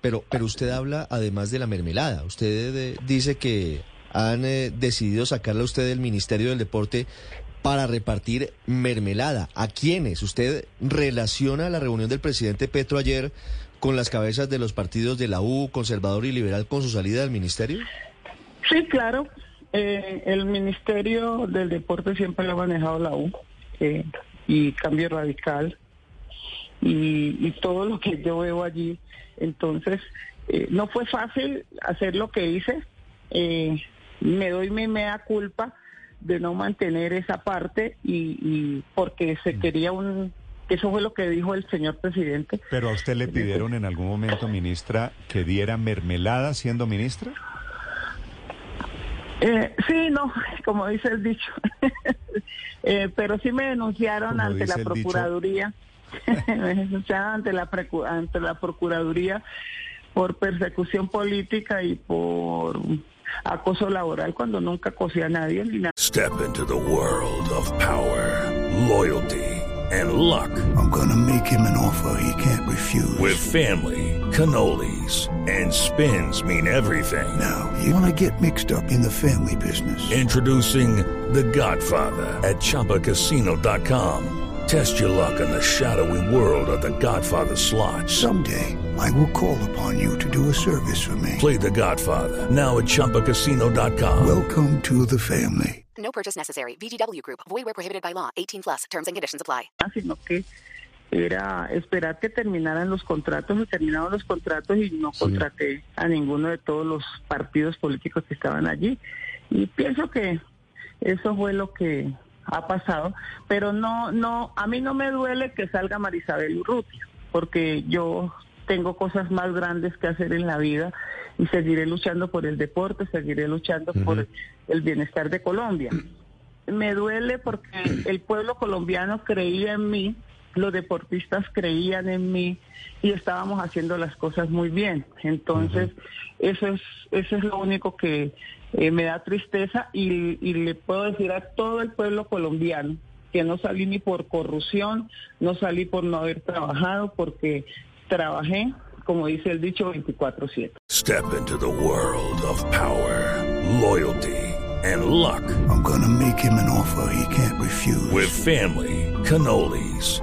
Pero, pero usted habla además de la mermelada. Usted eh, dice que han eh, decidido sacarla usted del Ministerio del Deporte para repartir mermelada. ¿A quiénes? ¿Usted relaciona la reunión del presidente Petro ayer con las cabezas de los partidos de la U, conservador y liberal, con su salida del ministerio? Sí, claro. Eh, el Ministerio del Deporte siempre lo ha manejado la U eh, y Cambio Radical y, y, todo lo que yo veo allí. Entonces, eh, no fue fácil hacer lo que hice. Eh, me doy mi mea culpa de no mantener esa parte y, y porque se quería un eso fue lo que dijo el señor presidente. Pero a usted le pidieron en algún momento, ministra, que diera mermelada siendo ministra. Eh, sí, no, como dice el dicho. eh, pero sí me denunciaron como ante la Procuraduría. me denunciaron ante la, ante la Procuraduría por persecución política y por acoso laboral cuando nunca acosé a nadie ni nada. Step into the world of power, loyalty. and luck. I'm gonna make him an offer he can't refuse. With family, cannolis, and spins mean everything. Now, you wanna get mixed up in the family business. Introducing The Godfather at Choppacasino.com. Test your luck in the shadowy world of The Godfather slot. Someday, I will call upon you to do a service for me. Play The Godfather, now at Choppacasino.com. Welcome to the family. No purchase necessary. VGW Group. Void where prohibited by law. 18 plus. Terms and conditions apply. Sino que era esperar que terminaran los contratos y terminaron los contratos y no sí. contraté a ninguno de todos los partidos políticos que estaban allí. Y pienso que eso fue lo que ha pasado, pero no, no, a mí no me duele que salga Marisabel Urrutia, porque yo tengo cosas más grandes que hacer en la vida y seguiré luchando por el deporte, seguiré luchando uh -huh. por el bienestar de Colombia. Me duele porque el pueblo colombiano creía en mí, los deportistas creían en mí y estábamos haciendo las cosas muy bien. Entonces, uh -huh. eso es eso es lo único que eh, me da tristeza y, y le puedo decir a todo el pueblo colombiano que no salí ni por corrupción, no salí por no haber trabajado, porque trabajé, como dice el dicho, 24/7. Step into the world of power, loyalty and luck. I'm gonna make him an offer he can't refuse. With family, cannolis